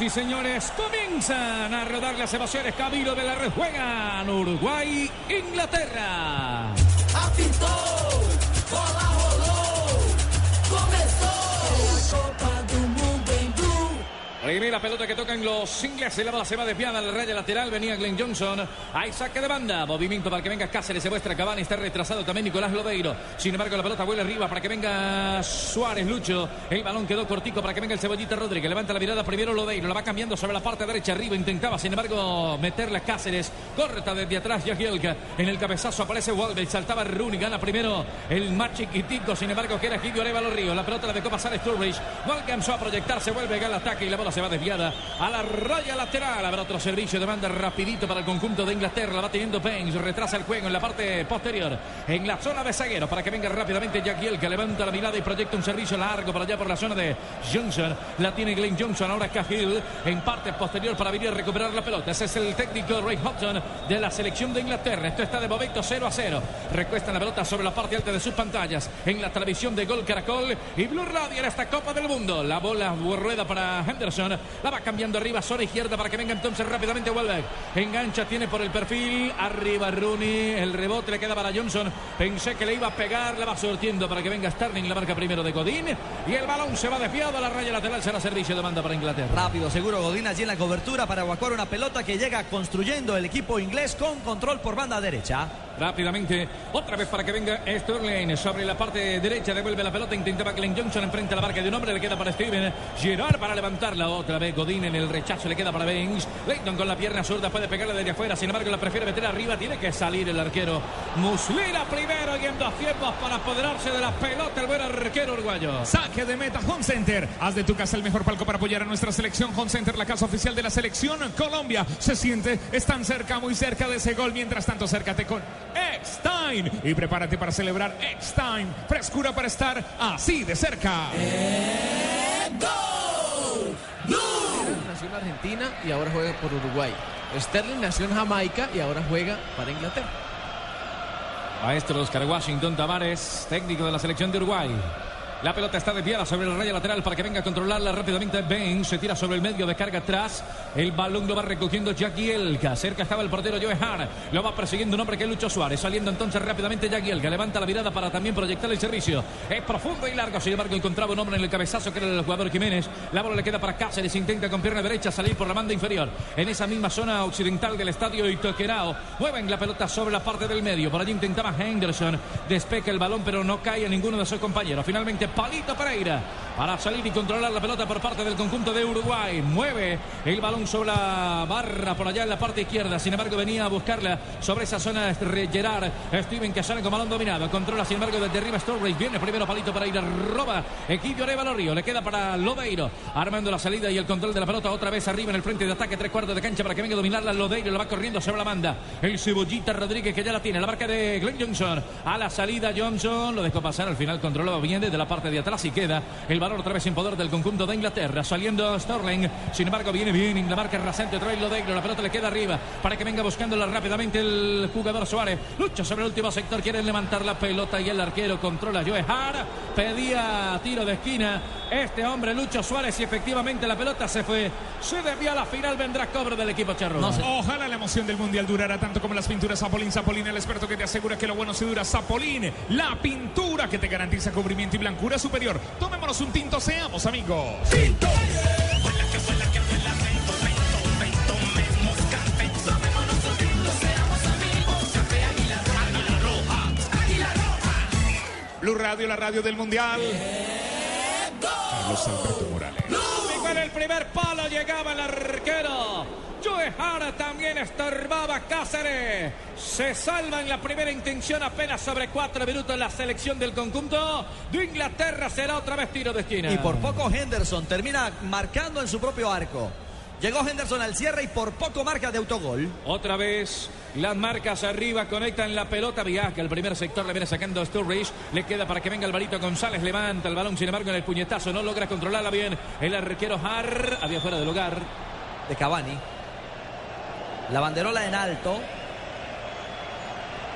Y señores, comienzan a rodar las emociones. Camilo de la Red juegan Uruguay, Inglaterra. Apitou, bola Primera pelota que tocan los ingleses. La bola se va desviada al raya lateral. Venía Glenn Johnson. Hay saque de banda. Movimiento para que venga Cáceres. Se muestra Cavani. Está retrasado también Nicolás Lodeiro. Sin embargo, la pelota vuela arriba para que venga Suárez Lucho. El balón quedó cortico para que venga el Cebollita Rodríguez. Levanta la mirada primero Lodeiro. La va cambiando sobre la parte derecha arriba. Intentaba, sin embargo, meterla Cáceres. Corta desde atrás Yagielka. En el cabezazo aparece Walde. Saltaba Rooney. Gana primero el más chiquitico. Sin embargo, que era Gidio Arevalo Río. La pelota la dejó pasar Sturridge. No alcanzó a proyectarse. Vuelve al ataque y la bola se va desviada a la raya lateral. Habrá otro servicio de banda rapidito para el conjunto de Inglaterra. La va teniendo Baines. Retrasa el juego en la parte posterior. En la zona de zaguero para que venga rápidamente Jack que levanta la mirada y proyecta un servicio largo para allá por la zona de Johnson. La tiene Glenn Johnson. Ahora Cahill en parte posterior para venir a recuperar la pelota. Ese es el técnico Ray Hudson de la selección de Inglaterra. Esto está de momento 0 a 0. Recuestan la pelota sobre la parte alta de sus pantallas. En la televisión de Gol Caracol y Blue Radio en esta Copa del Mundo. La bola rueda para Henderson. La va cambiando arriba, zona izquierda para que venga entonces rápidamente Welbeck. Engancha, tiene por el perfil. Arriba Rooney. El rebote le queda para Johnson. Pensé que le iba a pegar. La va sortiendo para que venga Sterling. La marca primero de Godín. Y el balón se va desviado a la raya lateral. Será servicio de banda para Inglaterra. Rápido, seguro Godín allí en la cobertura para evacuar una pelota que llega construyendo el equipo inglés con control por banda derecha. Rápidamente, otra vez para que venga Sterling sobre la parte derecha, devuelve la pelota, intentaba Glenn Johnson enfrente a la marca de un hombre, le queda para Steven Gerard para levantarla, otra vez Godín en el rechazo, le queda para Baines, Leighton con la pierna zurda puede pegarle desde afuera, sin embargo la prefiere meter arriba, tiene que salir el arquero Muslera primero y en dos tiempos para apoderarse de la pelota el buen arquero uruguayo. Saque de meta Home Center. Haz de tu casa el mejor palco para apoyar a nuestra selección. Home Center, la casa oficial de la selección Colombia. Se siente, están cerca, muy cerca de ese gol. Mientras tanto, acércate con X-Time y prepárate para celebrar X-Time. Frescura para estar así de cerca. Nació en Argentina y ahora juega por Uruguay. Sterling nació en Jamaica y ahora juega para Inglaterra. Maestro Oscar Washington Tavares, técnico de la selección de Uruguay. La pelota está desviada sobre el raya lateral para que venga a controlarla rápidamente. Ben se tira sobre el medio, descarga atrás. El balón lo va recogiendo Jackie Elka. Cerca estaba el portero Joe Hart. Lo va persiguiendo un hombre que es Lucho Suárez. Saliendo entonces rápidamente Jackie Elka. Levanta la mirada para también proyectar el servicio. Es profundo y largo. Sin embargo, encontraba un hombre en el cabezazo que era el jugador Jiménez. La bola le queda para Cáceres. Intenta con pierna derecha salir por la banda inferior. En esa misma zona occidental del estadio Itoquerao. Mueven la pelota sobre la parte del medio. Por allí intentaba Henderson. Despeca el balón, pero no cae a ninguno de sus compañeros. Finalmente, Palito Pereira para salir y controlar la pelota por parte del conjunto de Uruguay. Mueve el balón sobre la barra por allá en la parte izquierda. Sin embargo, venía a buscarla sobre esa zona Gerard. Steven que sale con balón dominado. Controla, sin embargo, desde arriba Sturridge. Viene primero Palito Pereira. Roba Equidio Arevalo Río. Le queda para Lodeiro. Armando la salida y el control de la pelota otra vez arriba en el frente de ataque. Tres cuartos de cancha para que venga a dominarla Lodeiro. La va corriendo sobre la banda. El Cebollita Rodríguez que ya la tiene. La marca de Glenn Johnson. A la salida Johnson. Lo dejó pasar. Al final controlado bien desde la parte de atrás y queda el valor otra vez en poder del conjunto de Inglaterra. Saliendo Sterling. Sin embargo, viene bien en la marca rasante. Trae Lodeiro. La pelota le queda arriba para que venga buscándola rápidamente el jugador Suárez. Lucha sobre el último sector. Quieren levantar la pelota y el arquero controla. Joe Hart pedía tiro de esquina. Este hombre, Lucho Suárez, y efectivamente la pelota se fue. Se desvió a la final. Vendrá cobro del equipo charro. Ojalá la emoción del mundial durara tanto como las pinturas Zapolín. Zapolín, el experto que te asegura que lo bueno se dura. Zapolín, la pintura que te garantiza cubrimiento y superior. Tomémonos un tinto, seamos amigos. Blue Radio, la radio del mundial. Carlos Alberto Morales. Y con el primer palo llegaba el arquero. Joe también estorbaba Cáceres. Se salva en la primera intención apenas sobre cuatro minutos la selección del conjunto de Inglaterra. Será otra vez tiro de esquina. Y por poco Henderson termina marcando en su propio arco. Llegó Henderson al cierre y por poco marca de autogol. Otra vez las marcas arriba conectan la pelota. Viaja el primer sector, le viene sacando a Sturridge. Le queda para que venga Alvarito González. Levanta el balón, sin embargo, en el puñetazo no logra controlarla bien. El arquero Har había fuera de lugar. de Cavani. La banderola en alto.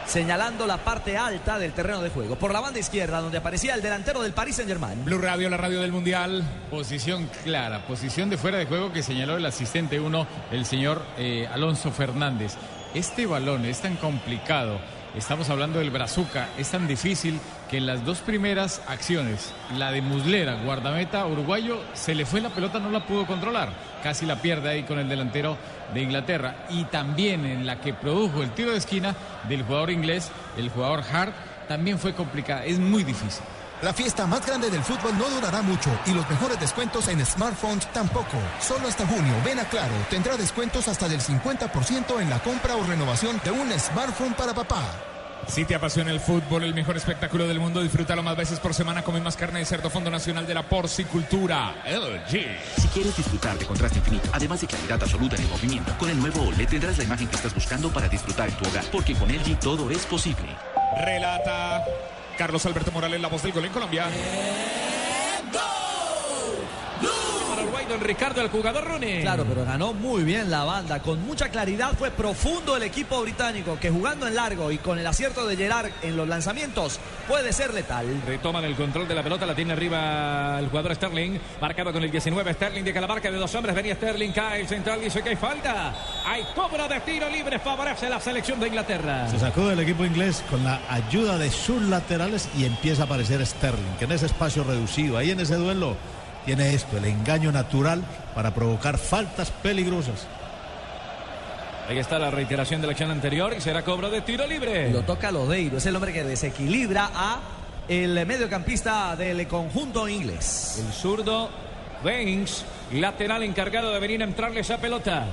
señalando la parte alta del terreno de juego. Por la banda izquierda, donde aparecía el delantero del Paris Saint-Germain. Blue Radio, la radio del Mundial. Posición clara, posición de fuera de juego que señaló el asistente 1, el señor eh, Alonso Fernández. Este balón es tan complicado, estamos hablando del Brazuca, es tan difícil que en las dos primeras acciones, la de Muslera, guardameta uruguayo, se le fue la pelota, no la pudo controlar, casi la pierde ahí con el delantero de Inglaterra. Y también en la que produjo el tiro de esquina del jugador inglés, el jugador Hart, también fue complicada, es muy difícil. La fiesta más grande del fútbol no durará mucho y los mejores descuentos en smartphones tampoco. Solo hasta junio, ven a Claro, tendrá descuentos hasta del 50% en la compra o renovación de un smartphone para papá. Si te apasiona el fútbol, el mejor espectáculo del mundo, disfrútalo más veces por semana. Come más carne de cerdo, Fondo Nacional de la Porcicultura. LG. Si quieres disfrutar de contraste infinito, además de claridad absoluta en el movimiento, con el nuevo OLED tendrás la imagen que estás buscando para disfrutar en tu hogar, porque con LG todo es posible. Relata Carlos Alberto Morales, la voz del gol en Colombia. Don Ricardo, el jugador Rooney. Claro, pero ganó muy bien la banda. Con mucha claridad fue profundo el equipo británico que jugando en largo y con el acierto de Gerard en los lanzamientos puede ser letal. Retoman el control de la pelota, la tiene arriba el jugador Sterling, marcado con el 19. Sterling de la marca de dos hombres, venía Sterling, cae el central, dice que hay falta. Hay cobro de tiro libre, favorece la selección de Inglaterra. Se sacó del equipo inglés con la ayuda de sus laterales y empieza a aparecer Sterling, que en ese espacio reducido, ahí en ese duelo, tiene esto, el engaño natural para provocar faltas peligrosas. Ahí está la reiteración de la acción anterior y será cobro de tiro libre. Lo toca Lodeiro, es el hombre que desequilibra a el mediocampista del conjunto inglés. El zurdo Baines, lateral encargado de venir a entrarle esa pelota.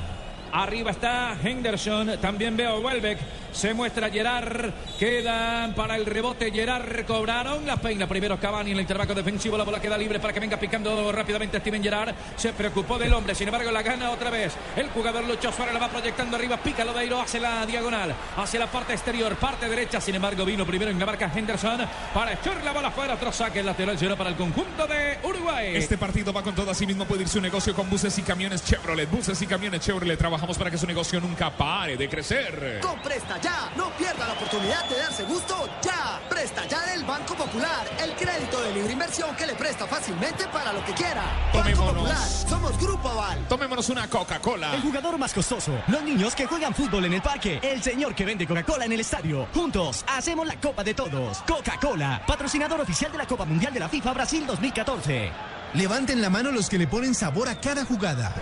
Arriba está Henderson, también veo Welbeck, se muestra Gerard, quedan para el rebote Gerard, cobraron la peina primero Cavani en el intervalo defensivo, la bola queda libre para que venga picando rápidamente Steven Gerard, se preocupó del hombre, sin embargo la gana otra vez, el jugador Lucho Suárez la va proyectando arriba, pica Lodeiro, hace la diagonal, hacia la parte exterior, parte derecha, sin embargo vino primero en la marca Henderson para echar la bola fuera, otro saque lateral será para el conjunto de Uruguay. Este partido va con todo, así mismo puede ir su negocio con buses y camiones Chevrolet. Buses y camiones Chevrolet. Trabajamos para que su negocio nunca pare de crecer. Con Presta Ya, no pierda la oportunidad de darse gusto ya. Presta Ya del Banco Popular, el crédito de libre inversión que le presta fácilmente para lo que quiera. Banco Tomémonos. Popular, somos Grupo Aval. Tomémonos una Coca-Cola. El jugador más costoso. Los niños que juegan fútbol en el parque. El señor que vende Coca-Cola en el estadio. Juntos hacemos la Copa de Todos. Coca-Cola, patrocinador oficial de la Copa Mundial de la FIFA Brasil 2014. Levanten la mano los que le ponen sabor a cada jugada.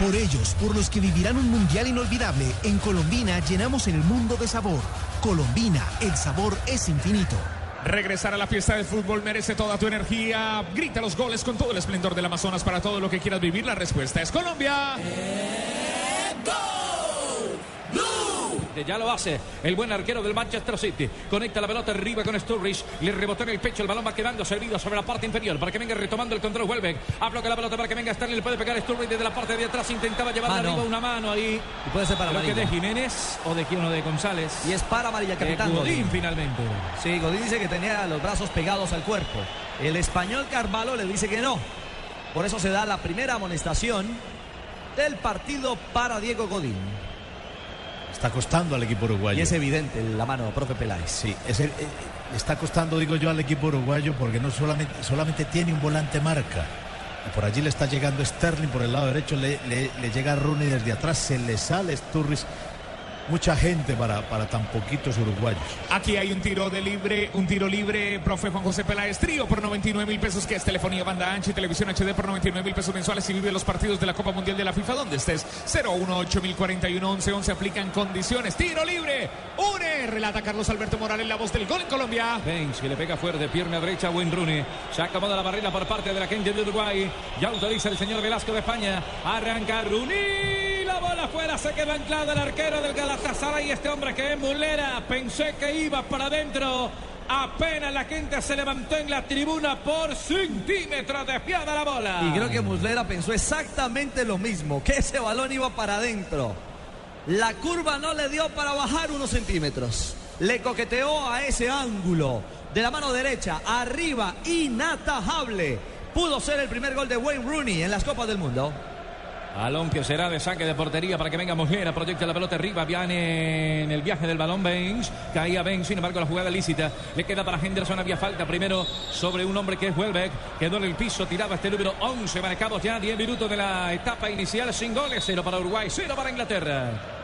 Por ellos, por los que vivirán un mundial inolvidable, en Colombina llenamos el mundo de sabor. Colombina, el sabor es infinito. Regresar a la fiesta del fútbol merece toda tu energía. Grita los goles con todo el esplendor del Amazonas para todo lo que quieras vivir. La respuesta es Colombia. Ya lo hace el buen arquero del Manchester City. Conecta la pelota arriba con Sturridge. Le rebotó en el pecho. El balón va quedando servido sobre la parte inferior para que venga retomando el control. Welbeck. Afloca la pelota para que venga Sterling. Le puede pegar Sturridge desde la parte de atrás. Intentaba llevarla Mano. arriba una mano ahí. Y puede ser para Creo que de amarilla. Jiménez o de quién o de González. Y es para amarilla, capitán Godín Godín. finalmente. Sí, Godín dice que tenía los brazos pegados al cuerpo. El español Carvalho le dice que no. Por eso se da la primera amonestación del partido para Diego Godín. Está costando al equipo uruguayo. Y es evidente la mano, profe Peláez. Sí, es el- eh, está costando, digo yo, al equipo uruguayo porque no solamente, solamente tiene un volante marca. Y por allí le está llegando Sterling por el lado derecho, le, le- le llega Rooney desde atrás, se le sale Sturris. Mucha gente para, para tan poquitos uruguayos. Aquí hay un tiro de libre, un tiro libre, profe Juan José Peláez, trío por 99 mil pesos, que es telefonía banda ancha y televisión HD por 99 mil pesos mensuales y vive los partidos de la Copa Mundial de la FIFA donde estés. 018 1041 11 11 aplican condiciones. Tiro libre, une, relata Carlos Alberto Morales, la voz del gol en Colombia. Baines que le pega fuerte, pierna derecha, buen Rooney. Se acomoda la barrera por parte de la gente de Uruguay. Ya autoriza el señor Velasco de España. Arranca Rooney. Afuera, se queda anclado el arquero del Galatasaray. Este hombre que es mulera. Pensé que iba para adentro. Apenas la gente se levantó en la tribuna por centímetros desviada la bola. Y creo que Muslera pensó exactamente lo mismo, que ese balón iba para adentro. La curva no le dio para bajar unos centímetros. Le coqueteó a ese ángulo de la mano derecha, arriba, inatajable. Pudo ser el primer gol de Wayne Rooney en las Copas del Mundo. Balón que será de saque de portería para que venga Muslera. Proyecta la pelota arriba. Viene en el viaje del balón Baines. Caía Baines. Sin embargo, la jugada lícita le queda para Henderson. Había falta primero sobre un hombre que es Welbeck. Quedó en el piso. Tiraba este número 11. Marcados ya 10 minutos de la etapa inicial. Sin goles. Cero para Uruguay. Cero para Inglaterra.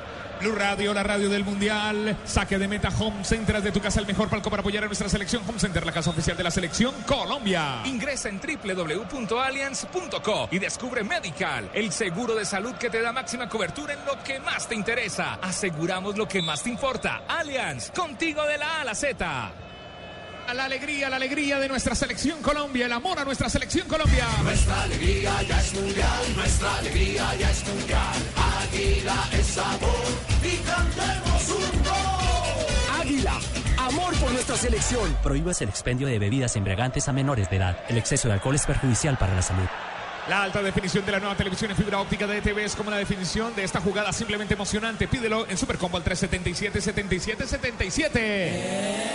Blue Radio, la radio del Mundial. Saque de meta Home Center de tu casa, el mejor palco para apoyar a nuestra selección. Home Center, la casa oficial de la selección Colombia. Ingresa en www.allianz.co y descubre Medical, el seguro de salud que te da máxima cobertura en lo que más te interesa. Aseguramos lo que más te importa. Allianz, contigo de la A a la Z. La alegría, la alegría de nuestra selección Colombia, el amor a nuestra selección Colombia. Nuestra alegría ya es mundial, nuestra alegría ya es mundial. Águila es sabor y cantemos un gol. Águila, amor por nuestra selección. Prohíbas el expendio de bebidas embriagantes a menores de edad. El exceso de alcohol es perjudicial para la salud. La alta definición de la nueva televisión en fibra óptica de ETV es como la definición de esta jugada simplemente emocionante. Pídelo en Supercombo al 377 77 77.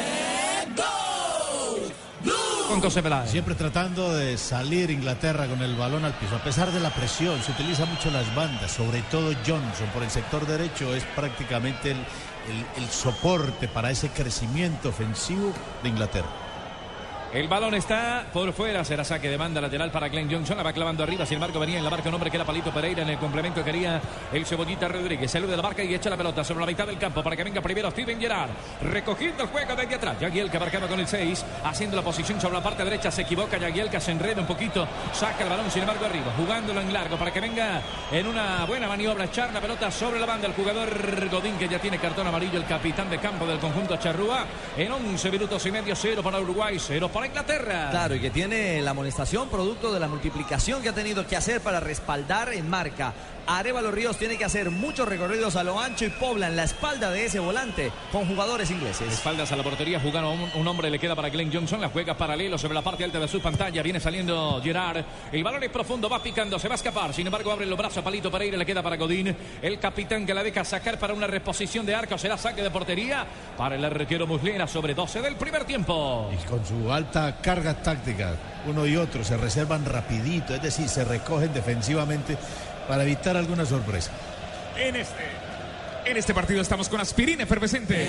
Siempre tratando de salir Inglaterra con el balón al piso. A pesar de la presión, se utiliza mucho las bandas, sobre todo Johnson por el sector derecho es prácticamente el- el soporte para ese crecimiento ofensivo de Inglaterra. El balón está por fuera, será saque de banda lateral para Glenn Johnson, la va clavando arriba, sin embargo venía en la marca un hombre que era Palito Pereira en el complemento quería el Cebollita Rodríguez, sale de la marca y echa la pelota sobre la mitad del campo para que venga primero Steven Gerrard, recogiendo el juego desde atrás, Yagiel que marcaba con el 6, haciendo la posición sobre la parte derecha, se equivoca Yagiel que se enreda un poquito, saca el balón sin embargo arriba, jugándolo en largo para que venga en una buena maniobra, echar la pelota sobre la banda el jugador Godín que ya tiene cartón amarillo, el capitán de campo del conjunto Charrúa, en 11 minutos y medio, 0 para Uruguay, 0 para Inglaterra. Claro, y que tiene la amonestación producto de la multiplicación que ha tenido que hacer para respaldar en marca. Arevalo Ríos tiene que hacer muchos recorridos a lo ancho y poblan la espalda de ese volante con jugadores ingleses. Espaldas a la portería, jugando un, un hombre le queda para Glenn Johnson, la juega paralelo sobre la parte alta de su pantalla, viene saliendo Gerard, el balón es profundo, va picando, se va a escapar, sin embargo abre los brazos, Palito Pereira le queda para Godín, el capitán que la deja sacar para una reposición de arco, será saque de portería para el arquero Muslera sobre 12 del primer tiempo. Y con su alta carga táctica, uno y otro se reservan rapidito, es decir, se recogen defensivamente para evitar alguna sorpresa. En este, en este partido estamos con aspirina efervescente.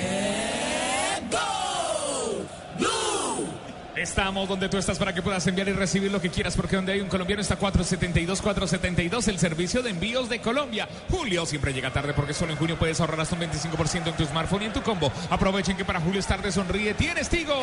Estamos donde tú estás para que puedas enviar y recibir lo que quieras, porque donde hay un colombiano está 472, 472, el servicio de envíos de Colombia. Julio siempre llega tarde porque solo en junio puedes ahorrar hasta un 25% en tu smartphone y en tu combo. Aprovechen que para Julio es tarde, sonríe, tienes Tigo.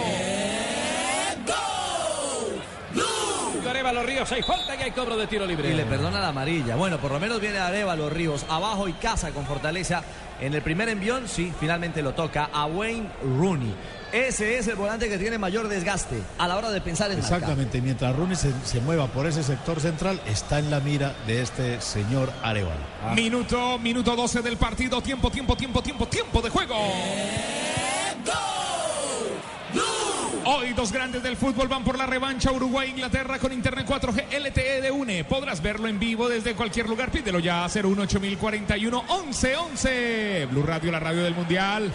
Arevalo Ríos, hay falta y hay cobro de tiro libre. Y le perdona la amarilla. Bueno, por lo menos viene Arevalo Ríos abajo y casa con fortaleza. En el primer envión, sí, finalmente lo toca a Wayne Rooney. Ese es el volante que tiene mayor desgaste a la hora de pensar en marca. Exactamente, mientras Rooney se, se mueva por ese sector central, está en la mira de este señor Arevalo. Minuto, minuto 12 del partido, tiempo, tiempo, tiempo, tiempo, tiempo de juego. Hoy dos grandes del fútbol van por la revancha Uruguay-Inglaterra con Internet 4G LTE de UNE. Podrás verlo en vivo desde cualquier lugar. Pídelo ya 018 11 11. Blue Radio, la radio del Mundial.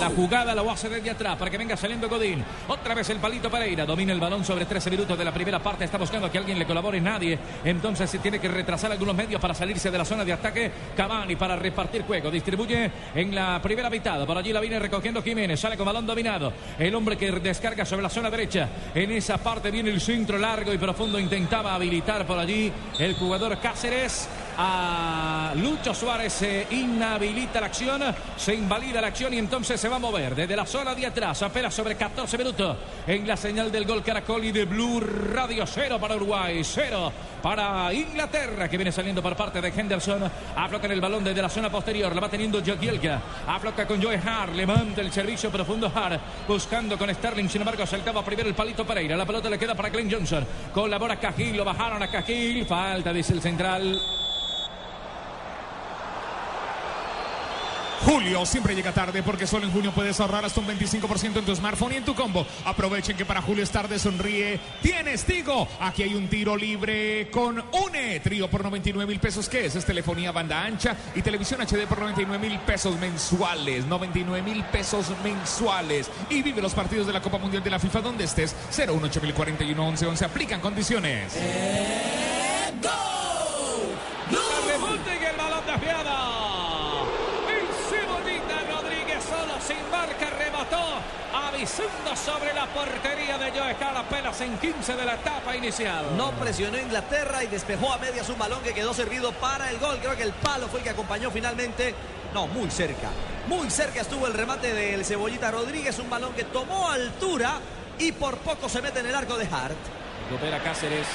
La jugada la hace desde atrás para que venga saliendo Godín. Otra vez el palito Pereira. Domina el balón sobre 13 minutos de la primera parte. Está buscando que alguien le colabore. Nadie. Entonces se tiene que retrasar algunos medios para salirse de la zona de ataque. Cavani para repartir juego. Distribuye en la primera mitad. Por allí la viene recogiendo Jiménez. Sale con balón dominado. El hombre que descarga sobre la zona derecha. En esa parte viene el centro largo y profundo. Intentaba habilitar por allí el jugador Cáceres a Lucho Suárez se inhabilita la acción, se invalida la acción y entonces se va a mover. Desde la zona de atrás, apenas sobre 14 minutos en la señal del gol Caracol y de Blue Radio, cero para Uruguay, cero para Inglaterra que viene saliendo por parte de Henderson, afloca en el balón desde la zona posterior, la va teniendo Jagielka, afloca con Joe Hart, levanta el servicio profundo Hart, buscando con Sterling, sin embargo saltaba primero el palito Pereira, la pelota le queda para Glenn Johnson, colabora Cajil, lo bajaron a Cajil, falta dice el central. Julio siempre llega tarde porque solo en junio puedes ahorrar hasta un 25% en tu smartphone y en tu combo. Aprovechen que para Julio es tarde, sonríe. Tienes Tigo. Aquí hay un tiro libre con UNE. Trío por 99 mil pesos. ¿Qué es? Es telefonía banda ancha y televisión HD por 99 mil pesos mensuales. 99 mil pesos mensuales. Y vive los partidos de la Copa Mundial de la FIFA donde estés. 018 11 11. Aplican condiciones. Rebote Sobre la portería de Joe Hart apenas en 15 de la etapa inicial. No presionó Inglaterra y despejó a medias un balón que quedó servido para el gol. Creo que el palo fue el que acompañó finalmente. No, muy cerca. Muy cerca estuvo el remate del Cebollita Rodríguez. Un balón que tomó altura y por poco se mete en el arco de Hart. Recupera Cáceres.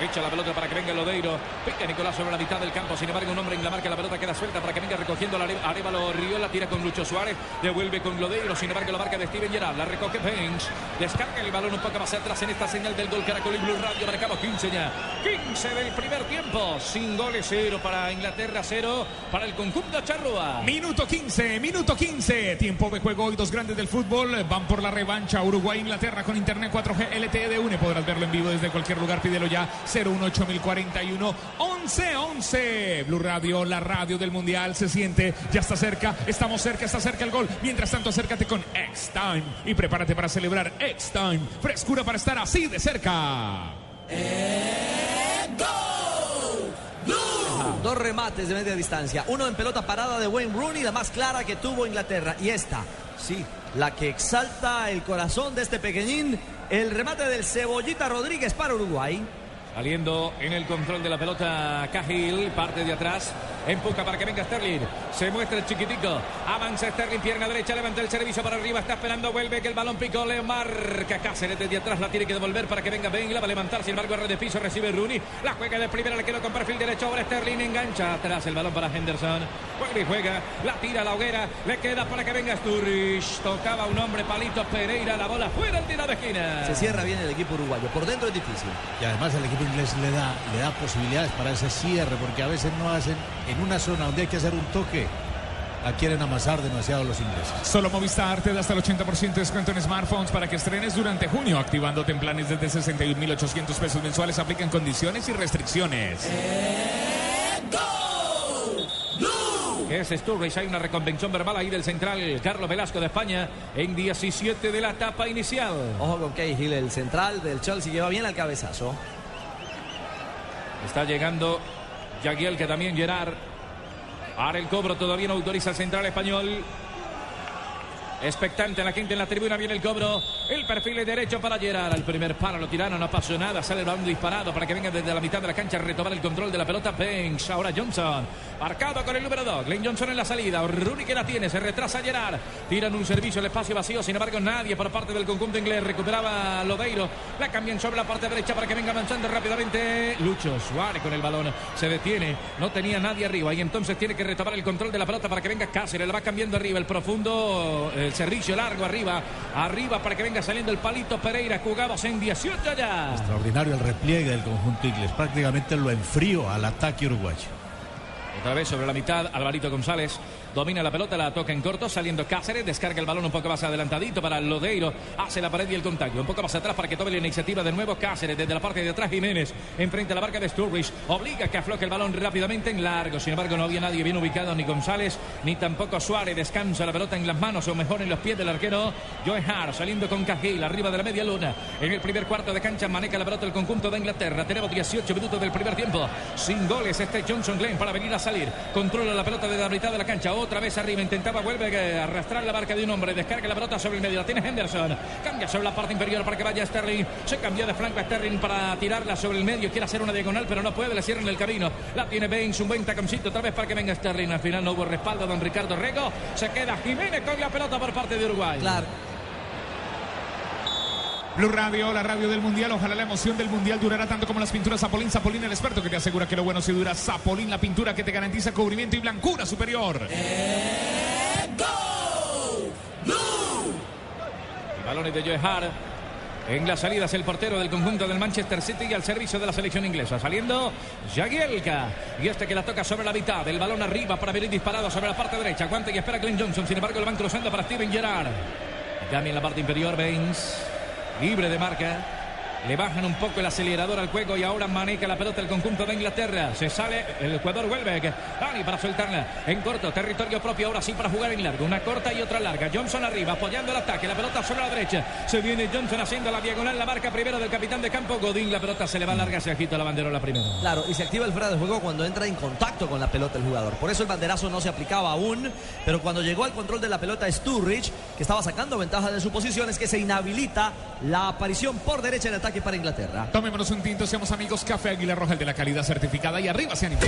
Echa la pelota para que venga Lodeiro. Pica Nicolás sobre la mitad del campo. Sin embargo, un hombre en la marca. La pelota queda suelta para que venga recogiendo la Arevalo Riola. Tira con Lucho Suárez. Devuelve con Lodeiro. Sin embargo, la marca de Steven Gerrard. La recoge Bench. Descarga el balón un poco más atrás en esta señal del gol Caracol y Blue Radio. Marcamos 15 ya. 15 del primer tiempo. Sin goles, cero para Inglaterra, cero para el conjunto Charrúa. Minuto 15, minuto 15. Tiempo de juego hoy. Dos grandes del fútbol van por la revancha. Uruguay, Inglaterra con internet 4G LTE de UNE. Podrás verlo en vivo desde cualquier lugar. Pídelo ya. 018041 1111. Blue Radio, la radio del mundial. Se siente, ya está cerca. Estamos cerca, está cerca el gol. Mientras tanto, acércate con X-Time y prepárate para celebrar X-Time. Frescura para estar así de cerca. Dos remates de media distancia. Uno en pelota parada de Wayne Rooney, la más clara que tuvo Inglaterra. Y esta, sí, la que exalta el corazón de este pequeñín. El remate del Cebollita Rodríguez para Uruguay. Saliendo en el control de la pelota Cahill, parte de atrás, empuja para que venga Sterling, se muestra el chiquitico, avanza Sterling, pierna derecha, levanta el servicio para arriba, está esperando, vuelve que el balón picó, le marca Cáceres desde atrás, la tiene que devolver para que venga Ben, la va a levantar, sin embargo, red de piso, recibe Rooney, la juega de primera, le quedó con perfil derecho, ahora Sterling engancha atrás el balón para Henderson, juega y juega, la tira a la hoguera, le queda para que venga Sturridge, tocaba un hombre, Palito Pereira, la bola fuera el tiro de esquina. Se cierra bien el equipo uruguayo, por dentro es difícil. Y además el equipo inglés le da, le da posibilidades para ese cierre, porque a veces no hacen en una zona donde hay que hacer un toque. La quieren amasar demasiado los ingleses. Solo Movistar te da hasta el 80% de descuento en smartphones para que estrenes durante junio, activándote en planes desde 61.800 pesos mensuales. Aplican condiciones y restricciones. Es Sturridge, hay una reconvención verbal ahí del central Carlos Velasco de España en 17 de la etapa inicial. Ojo con Cahill, el central del Chelsea lleva bien al cabezazo. Está llegando Yaguiel, que también Gerard. Ahora el cobro todavía no autoriza central español. Expectante la gente en la tribuna, viene el cobro. El perfil derecho para Gerard. Al primer palo lo tiraron, no pasó nada. Sale el balón disparado para que venga desde la mitad de la cancha a retomar el control de la pelota. Banks, ahora Johnson. Marcado con el número 2. Glenn Johnson en la salida. Rooney que la tiene, se retrasa Gerard. Tiran un servicio, el espacio vacío. Sin embargo, nadie por parte del conjunto inglés. Recuperaba Lodeiro. La cambian sobre la parte derecha para que venga avanzando rápidamente. Lucho Suárez con el balón. Se detiene. No tenía nadie arriba. Y entonces tiene que retomar el control de la pelota para que venga Cáceres. La va cambiando arriba. El profundo. El servicio largo arriba. Arriba para que venga saliendo el palito Pereira. Jugados en 18 ya. Extraordinario el repliegue del conjunto inglés. Prácticamente lo enfrío al ataque uruguayo. Otra vez sobre la mitad, Alvarito González domina la pelota, la toca en corto, saliendo Cáceres, descarga el balón un poco más adelantadito para Lodeiro, hace la pared y el contacto, un poco más atrás para que tome la iniciativa de nuevo Cáceres, desde la parte de atrás Jiménez, enfrente a la barca de Sturridge, obliga que afloje el balón rápidamente en largo, sin embargo no había nadie bien ubicado, ni González, ni tampoco Suárez, descansa la pelota en las manos o mejor en los pies del arquero, Joe Hart saliendo con Cahill, arriba de la media luna, en el primer cuarto de cancha maneja la pelota el conjunto de Inglaterra, tenemos 18 minutos del primer tiempo, sin goles este Johnson Glenn para venir a salir, controla la pelota desde la mitad de la cancha, otra vez arriba, intentaba, vuelve a arrastrar la barca de un hombre, descarga la pelota sobre el medio, la tiene Henderson, cambia sobre la parte inferior para que vaya Sterling, se cambió de flanco a Sterling para tirarla sobre el medio, quiere hacer una diagonal, pero no puede, le cierran el camino, la tiene Baines, un buen taconcito otra vez para que venga Sterling, al final no hubo respaldo, don Ricardo Rego, se queda Jiménez con la pelota por parte de Uruguay. Claro. Blue Radio, la radio del Mundial. Ojalá la emoción del Mundial durará tanto como las pinturas Zapolín. Zapolín, el experto que te asegura que lo bueno si dura. Zapolín, la pintura que te garantiza cubrimiento y blancura superior. Balones de Joe Hart. En la salida es el portero del conjunto del Manchester City y al servicio de la selección inglesa. Saliendo Jagielka. Y este que la toca sobre la mitad. El balón arriba para venir disparado sobre la parte derecha. Aguanta y espera Glenn Johnson. Sin embargo, el van cruzando para Steven Gerrard. Cambia en la parte inferior. Baines. Libre de marca. Le bajan un poco el acelerador al juego y ahora maneja la pelota el conjunto de Inglaterra. Se sale el jugador Welbeck. Dani para soltarla en corto, territorio propio. Ahora sí para jugar en largo. Una corta y otra larga. Johnson arriba, apoyando el ataque. La pelota sobre la derecha. Se viene Johnson haciendo la diagonal. La marca primero del capitán de campo. Godín. La pelota se le va larga. Se agita la banderola primero. Claro, y se activa el fuera de juego cuando entra en contacto con la pelota el jugador. Por eso el banderazo no se aplicaba aún. Pero cuando llegó al control de la pelota Sturridge, que estaba sacando ventaja de su posición, es que se inhabilita la aparición por derecha en ataque para Inglaterra. Tomémonos un tinto, seamos amigos. Café Águila Roja, el de la calidad certificada. Y arriba se anima.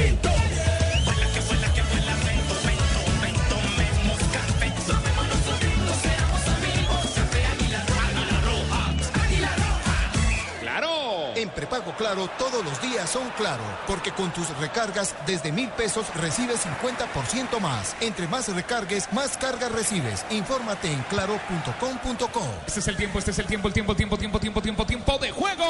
Prepago Claro todos los días son Claro, porque con tus recargas desde mil pesos recibes 50% más. Entre más recargues, más cargas recibes. Infórmate en claro.com.co. Este es el tiempo, este es el tiempo, el tiempo, tiempo, tiempo, tiempo, tiempo, tiempo de juego.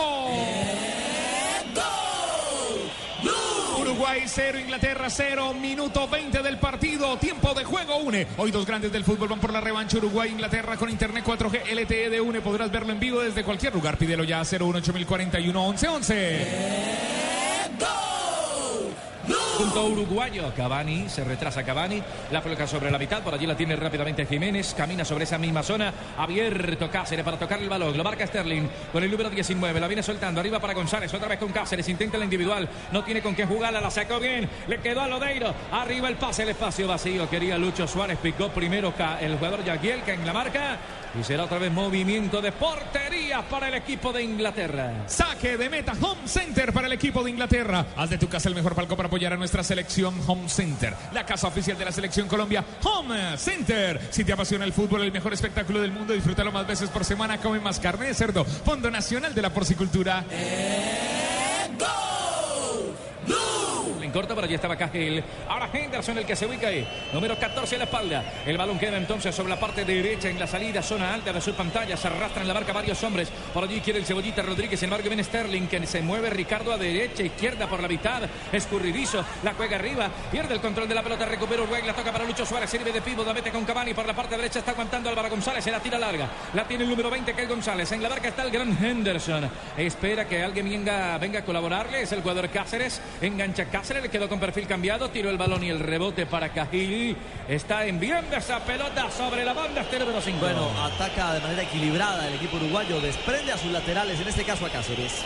Uruguay 0, Inglaterra 0, minuto 20 del partido, tiempo de juego une. Hoy dos grandes del fútbol van por la revancha Uruguay, Inglaterra con Internet 4G LTE de une. Podrás verlo en vivo desde cualquier lugar. Pídelo ya 018041 1111. Punto uruguayo. Cavani, se retrasa Cavani. La coloca sobre la mitad. Por allí la tiene rápidamente Jiménez. Camina sobre esa misma zona. Abierto Cáceres para tocar el balón. Lo marca Sterling con el número 19. La viene soltando. Arriba para González. Otra vez con Cáceres. Intenta la individual. No tiene con qué jugarla. La sacó bien. Le quedó a Lodeiro. Arriba el pase. El espacio vacío. Quería Lucho Suárez. Picó primero el jugador Yagielka en la marca. Y será otra vez movimiento de portería para el equipo de Inglaterra. Saque de meta Home Center para el equipo de Inglaterra. Haz de tu casa el mejor palco para apoyar a nuestra selección Home Center. La casa oficial de la selección Colombia, Home Center. Si te apasiona el fútbol, el mejor espectáculo del mundo, disfrútalo más veces por semana. Come más carne de cerdo. Fondo Nacional de la Porcicultura. En corto, pero allí estaba Cahill. Ahora Henderson, el que se ubica ahí. Número 14 en la espalda. El balón queda entonces sobre la parte derecha en la salida, zona alta de su pantalla. Se arrastran en la barca varios hombres. Por allí quiere el cebollita Rodríguez. Sin embargo, viene Sterling, que se mueve Ricardo a derecha, izquierda por la mitad. Escurridizo. La juega arriba. Pierde el control de la pelota. Recupera Uruguay. La toca para Lucho Suárez. Sirve de pivo. La mete con Cavani. Por la parte derecha está aguantando Álvaro González. Se la tira larga. La tiene el número 20, que es González. En la barca está el gran Henderson. Espera que alguien venga, venga a colaborarle. Es el jugador Cáceres. Engancha Cáceres. Quedó con perfil cambiado. Tiró el balón y el rebote para Cahill. Está enviando esa pelota sobre la banda. Este número 5. Bueno, ataca de manera equilibrada el equipo uruguayo. Desprende a sus laterales, en este caso a Cáceres.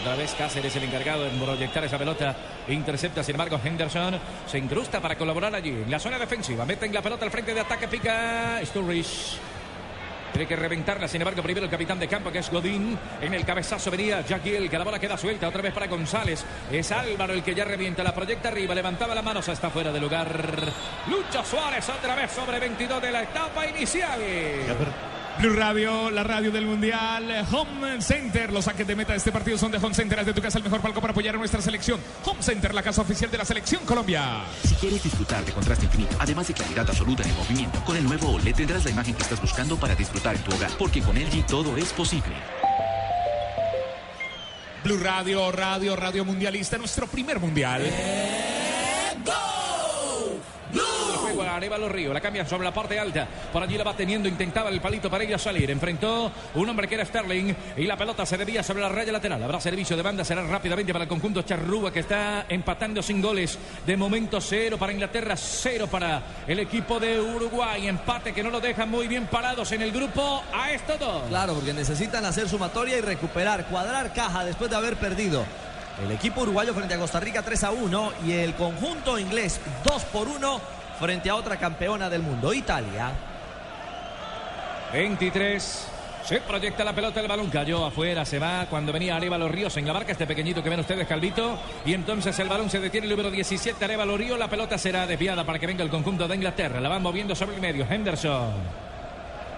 Otra vez Cáceres el encargado de proyectar esa pelota. Intercepta, sin embargo, Henderson se incrusta para colaborar allí. En la zona defensiva. Meten la pelota al frente de ataque. Pica Sturridge. Tiene que reventarla, sin embargo, primero el capitán de campo que es Godín. En el cabezazo venía Jaquiel, que la bola queda suelta otra vez para González. Es Álvaro el que ya revienta, la proyecta arriba, levantaba la mano, se está fuera de lugar. Lucha Suárez otra vez sobre 22 de la etapa inicial. Blue Radio, la radio del Mundial, Home Center. Los saques de meta de este partido son de Home Center. Haz de tu casa el mejor palco para apoyar a nuestra selección. Home Center, la casa oficial de la selección Colombia. Si quieres disfrutar de contraste infinito, además de claridad absoluta en el movimiento, con el nuevo OLED tendrás la imagen que estás buscando para disfrutar en tu hogar, porque con LG todo es posible. Blue Radio, radio, radio mundialista, nuestro primer mundial. Juego Arevalo Río, la cambian sobre la parte alta. Por allí la va teniendo, intentaba el palito para ella salir. Enfrentó un hombre que era Sterling y la pelota se debía sobre la raya lateral. Habrá servicio de banda, será rápidamente para el conjunto Charrúa que está empatando sin goles. De momento cero para Inglaterra, cero para el equipo de Uruguay. Empate que no lo dejan muy bien parados en el grupo a estos dos. Claro, porque necesitan hacer sumatoria y recuperar, cuadrar caja después de haber perdido. El equipo uruguayo frente a Costa Rica 3 a 1 y el conjunto inglés 2 por 1 frente a otra campeona del mundo, Italia. 23. Se proyecta la pelota, el balón cayó afuera, se va cuando venía Arevalo Ríos en la barca, este pequeñito que ven ustedes, Calvito. Y entonces el balón se detiene, el número 17, Arevalo Ríos. La pelota será desviada para que venga el conjunto de Inglaterra. La van moviendo sobre el medio, Henderson.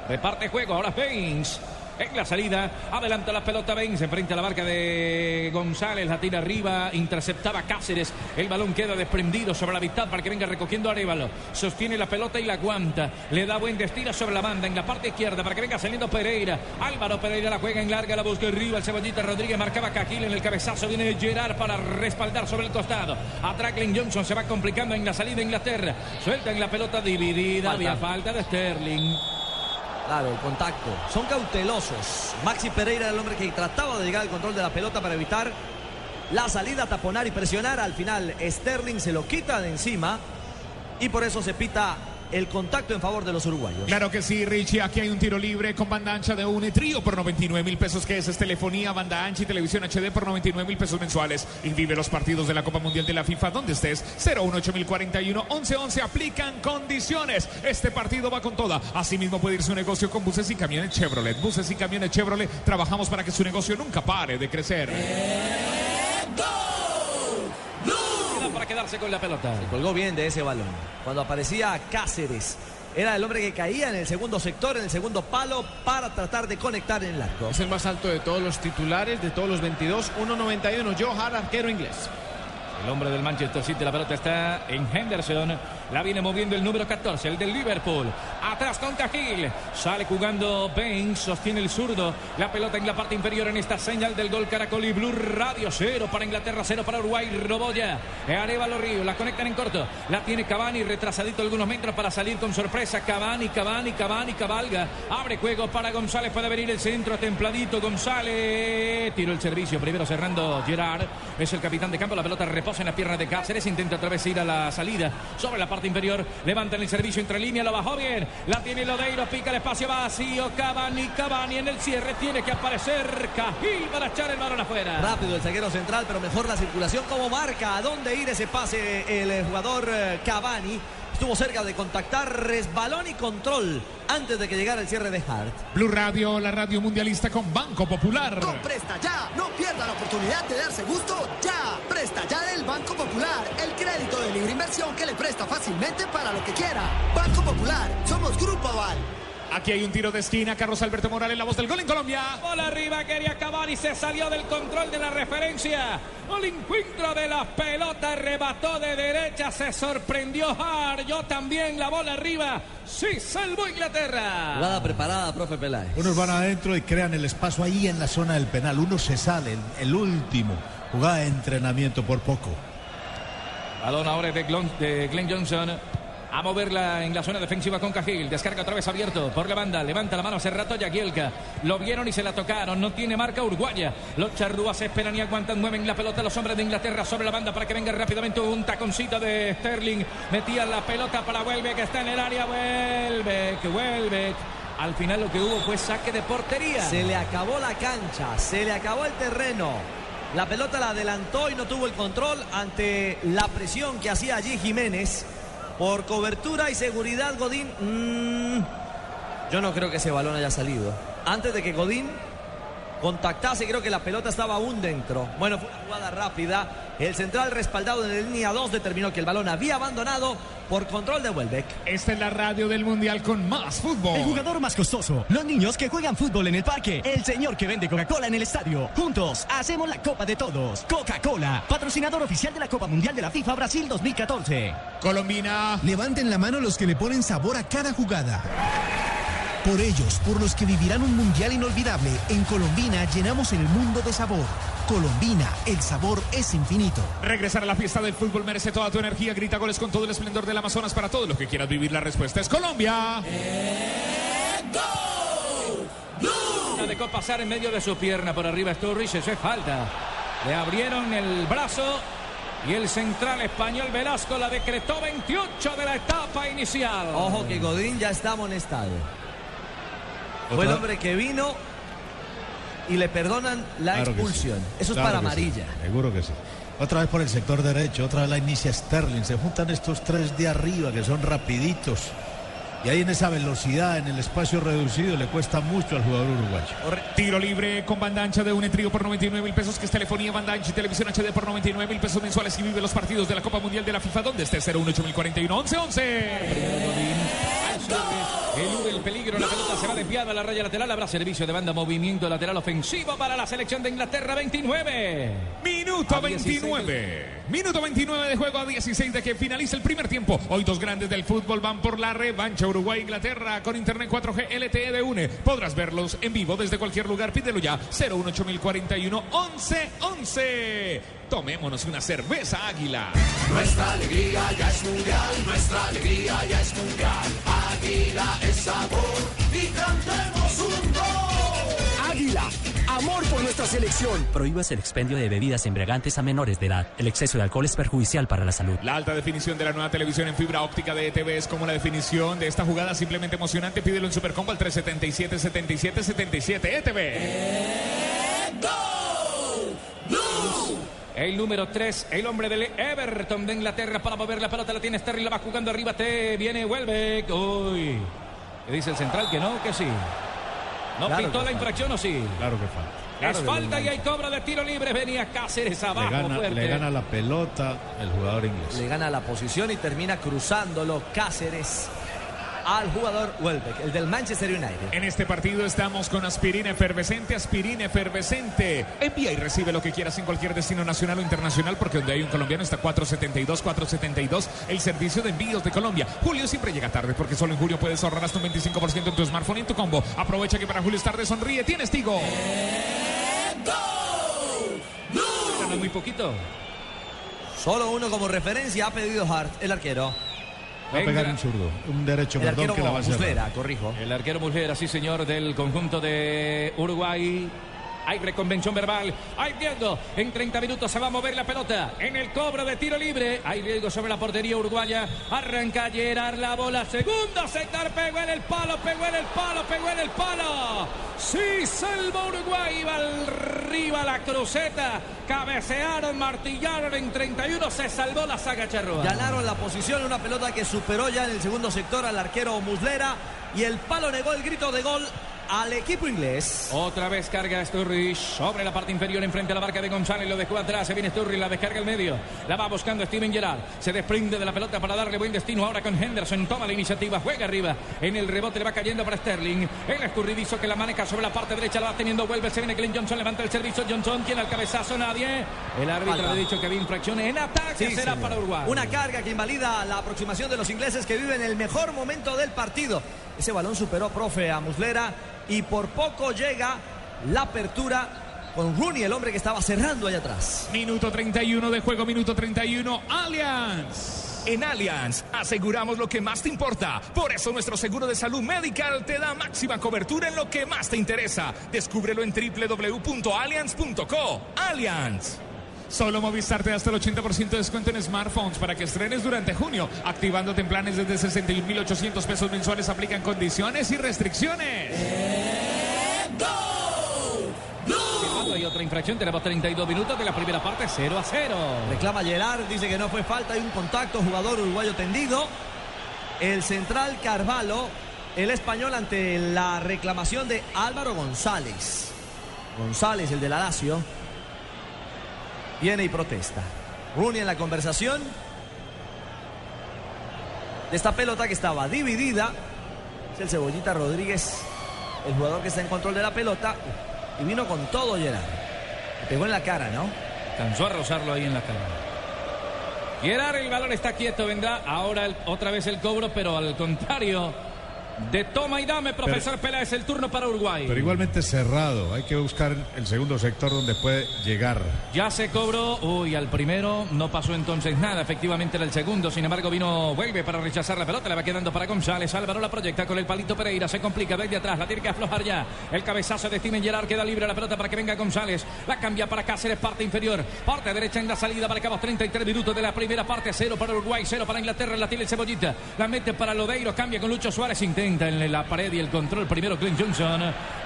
Reparte juego, ahora Baines. En la salida, adelanta la pelota Benz, frente a la marca de González, la tira arriba, interceptaba Cáceres. El balón queda desprendido sobre la mitad para que venga recogiendo Arevalo. Sostiene la pelota y la aguanta. Le da buen destino sobre la banda en la parte izquierda para que venga saliendo Pereira. Álvaro Pereira la juega en larga, la busca arriba. El Cebollita Rodríguez marcaba Caquil en el cabezazo. Viene Gerard para respaldar sobre el costado. Atrás Glenn Johnson se va complicando en la salida de Inglaterra. Suelta en la pelota dividida. Falta. Había falta de Sterling. Claro, el contacto. Son cautelosos. Maxi Pereira era el hombre que trataba de llegar al control de la pelota para evitar la salida, taponar y presionar. Al final, Sterling se lo quita de encima y por eso se pita el contacto en favor de los uruguayos. Claro que sí, Richie. Aquí hay un tiro libre con banda ancha de un trío por 99 mil pesos, que es, es telefonía, banda ancha y televisión HD por 99 mil pesos mensuales. Y vive los partidos de la Copa Mundial de la FIFA donde estés. 018041 1111 aplican condiciones. Este partido va con toda. Asimismo puede ir su negocio con buses y camiones Chevrolet. Buses y camiones Chevrolet. Trabajamos para que su negocio nunca pare de crecer. Quedarse con la pelota. Se colgó bien de ese balón. Cuando aparecía Cáceres, era el hombre que caía en el segundo sector, en el segundo palo, para tratar de conectar en el arco. Es el más alto de todos los titulares, de todos los 22, 1.91. Joe Hart, arquero inglés. El hombre del Manchester City, la pelota está en Henderson. La viene moviendo el número 14, el del Liverpool. Atrás con Cahill. Sale jugando Baines, sostiene el zurdo. La pelota en la parte inferior en esta señal del gol Caracol y Blue Radio. Cero para Inglaterra, cero para Uruguay. Roboya. Arevalo Río. La conectan en corto. La tiene Cavani, retrasadito algunos metros para salir con sorpresa. Cavani, Cavani, Cavani, cabalga. Abre juego para González. Puede venir el centro templadito. González. Tiró el servicio. Primero cerrando Gerard. Es el capitán de campo. La pelota reposa en las piernas de Cáceres. Intenta otra vez ir a la salida. Sobre la parte inferior. Levantan el servicio entre línea. Lo bajó bien. La tiene Lodeiro. Pica el espacio vacío. Cavani, Cavani en el cierre. Tiene que aparecer Cahill para echar el balón afuera. Rápido el zaguero central, pero mejor la circulación como marca. ¿A dónde ir ese pase? El jugador eh, Cavani estuvo cerca de contactar, resbalón y control antes de que llegara el cierre de Hart. Blue Radio, la radio mundialista con Banco Popular. Con Presta Ya, no pierda la oportunidad de darse gusto ya. Presta Ya del Banco Popular, el crédito de libre inversión que le presta fácilmente para lo que quiera. Banco Popular, somos Grupo Aval. Aquí hay un tiro de esquina. Carlos Alberto Morales, la voz del gol en Colombia. Bola arriba, quería acabar y se salió del control de la referencia. El encuentro de la pelota rebató de derecha, se sorprendió Hart. Yo también, la bola arriba. Sí, salvó Inglaterra. Jugada preparada, profe Peláez. Unos van adentro y crean el espacio ahí en la zona del penal. Uno se sale, el, el último. Jugada de entrenamiento por poco. Balón ahora es de, Glon- de Glenn Johnson. A moverla en la zona defensiva con Cahill. Descarga otra vez abierto por la banda. Levanta la mano hace rato Yagielka. Lo vieron y se la tocaron. No tiene marca uruguaya. Los charrúas esperan y aguantan. Mueven la pelota los hombres de Inglaterra sobre la banda para que venga rápidamente un taconcito de Sterling. Metía la pelota para que está en el área. Que vuelve. Al final lo que hubo fue saque de portería. Se le acabó la cancha, se le acabó el terreno. La pelota la adelantó y no tuvo el control ante la presión que hacía allí Jiménez. Por cobertura y seguridad, Godín. mm, yo no creo que ese balón haya salido. Antes de que Godín contactase, creo que la pelota estaba aún dentro. Bueno, fue una jugada rápida. El central respaldado en la línea 2 determinó que el balón había abandonado por control de Welbeck. Esta es la radio del Mundial con más fútbol. El jugador más costoso. Los niños que juegan fútbol en el parque. El señor que vende Coca-Cola en el estadio. Juntos hacemos la Copa de Todos. Coca-Cola, patrocinador oficial de la Copa Mundial de la FIFA Brasil 2014. Colombina. Levanten la mano los que le ponen sabor a cada jugada. Por ellos, por los que vivirán un mundial inolvidable, en Colombina llenamos el mundo de sabor. Colombina, el sabor es infinito. Regresar a la fiesta del fútbol merece toda tu energía. Grita goles con todo el esplendor del Amazonas para todos los que quieras vivir. La respuesta es Colombia. La dejó pasar en medio de su pierna por arriba Sturridge, eso es falta. Le abrieron el brazo y el central español Velasco la decretó 28 de la etapa inicial. Ojo que Godín ya está amonestado. Fue el hombre que vino y le perdonan la Claro expulsión. sí. Eso es Claro para sí, amarilla. seguro que sí. Otra vez por el sector derecho, otra vez la inicia Sterling. Se juntan estos tres de arriba que son rapiditos. Y ahí en esa velocidad, en el espacio reducido, le cuesta mucho al jugador uruguayo. Tiro libre con banda ancha de un trío por 99 mil pesos, que es telefonía, banda ancha y televisión HD por 99 mil pesos mensuales y vive los partidos de la Copa Mundial de la FIFA donde esté 018 041 11 11. El peligro, la pelota se va desviada a la raya lateral. Habrá servicio de banda, movimiento lateral ofensivo para la selección de Inglaterra 29. Minuto A 16 29. Minuto 29 de juego a 16 de que finaliza el primer tiempo. Hoy dos grandes del fútbol van por la revancha Uruguay-Inglaterra con Internet 4G LTE de UNE. Podrás verlos en vivo desde cualquier lugar. Pídelo ya. 018041 1111. Tomémonos una cerveza águila. Nuestra alegría ya es mundial, nuestra alegría ya es mundial. Águila es sabor y cantemos un gol. Águila, amor por nuestra selección. Prohíbas el expendio de bebidas embriagantes a menores de edad. El exceso de alcohol es perjudicial para la salud. La alta definición de la nueva televisión en fibra óptica de ETV es como la definición de esta jugada simplemente emocionante. Pídelo en Supercombo al 377 77 77 ETV. El número 3, el hombre del Everton de Inglaterra para mover la pelota. La tiene Sterling, la va jugando arriba. Te viene Welbeck. Uy. ¿Qué dice el central? Que no, que sí. ¿No Claro pintó la falta. infracción o sí? Claro que falta. es Claro que falta y hay cobro de tiro libre. Venía Cáceres abajo le gana, fuerte. le gana la pelota el jugador inglés. Le gana la posición y termina cruzándolo Cáceres al jugador Welbeck, el del Manchester United. En este partido estamos con aspirina efervescente, aspirina efervescente. Envía y recibe lo que quieras en cualquier destino nacional o internacional, porque donde hay un colombiano está 472, 472, el servicio de envíos de Colombia. Julio siempre llega tarde, porque solo en julio puedes ahorrar hasta un 25% en tu smartphone y en tu combo. Aprovecha que para Julio es tarde, sonríe, tienes Tigo. Muy poquito. Solo uno como referencia ha pedido Hart, el arquero. Va a pegar un zurdo. Un derecho, El perdón, arquero que la va a cerrar. Muslera, corrijo. El arquero Muslera, sí señor, del conjunto de Uruguay. Hay reconvención verbal. Hay riesgo. En 30 minutos se va a mover la pelota. En el cobro de tiro libre. Hay riesgo sobre la portería uruguaya. Arranca Gerard la bola. Segundo sector. Pegó en el palo. Pegó en el palo. Pegó en el palo. Sí, salva Uruguay. Va arriba la cruceta. Cabecearon, martillaron en 31. Se salvó la saga Charrúa. Ganaron la posición, una pelota que superó ya en el segundo sector al arquero Muslera y el palo negó el grito de gol al equipo inglés. Otra vez carga Sturridge sobre la parte inferior enfrente a la barca de González. Lo dejó atrás. Se viene Sturridge, la descarga al medio. La va buscando Steven Gerrard. Se desprende de la pelota para darle buen destino. Ahora con Henderson. Toma la iniciativa. Juega arriba. En el rebote le va cayendo para Sterling. El escurridizo que la maneja sobre la parte derecha. La va teniendo. Vuelve. Se viene Glenn Johnson. Levanta el servicio. Johnson tiene el cabezazo. Nadie. El árbitro le ha dicho que había infracción en ataque. Sí, será señor. para Uruguay. Una carga que invalida la aproximación de los ingleses que viven el mejor momento del partido. Ese balón superó, profe, a Muslera y por poco llega la apertura con Rooney, el hombre que estaba cerrando allá atrás. Minuto 31 de juego, minuto 31. Allianz. En Allianz aseguramos lo que más te importa. Por eso nuestro seguro de salud medical te da máxima cobertura en lo que más te interesa. Descúbrelo en www.allianz.co. Allianz. Solo Movistar te da hasta el 80% de descuento en smartphones para que estrenes durante junio, activándote en planes desde 61.800 pesos mensuales. Aplican condiciones y restricciones. Hay otra infracción. Tenemos 32 minutos de la primera parte. 0 a 0. Reclama Gerard, dice que no fue falta, hay un contacto, jugador uruguayo tendido. El central Carvalho, el español ante la reclamación de Álvaro González. González, el de la Lazio, viene y protesta. Rooney en la conversación de esta pelota que estaba dividida. Es el Cebollita Rodríguez, el jugador que está en control de la pelota. Y vino con todo Gerard. Le pegó en la cara, ¿no? Cansó a rozarlo ahí en la cara. Gerard, el balón está quieto, vendrá ahora otra vez el cobro, pero al contrario de toma y dame, profesor Peláez, el turno para Uruguay. Pero igualmente cerrado. Hay que buscar el segundo sector donde puede llegar. Ya se cobró, uy, al primero no pasó entonces nada, efectivamente era el segundo, sin embargo vino, vuelve para rechazar la pelota, le va quedando para González, Álvaro. La proyecta con el palito Pereira, se complica. Desde atrás, la tiene que aflojar ya, el cabezazo de Steven Gerrard. Queda libre la pelota para que venga González, la cambia para Cáceres, parte inferior, parte derecha en la salida, marcamos 33 minutos de la primera parte, cero para Uruguay, cero para Inglaterra, la tiene el Cebollita, la mete para Lodeiro, cambia con Lucho Suárez, intenta en la pared y el control primero Clint Johnson,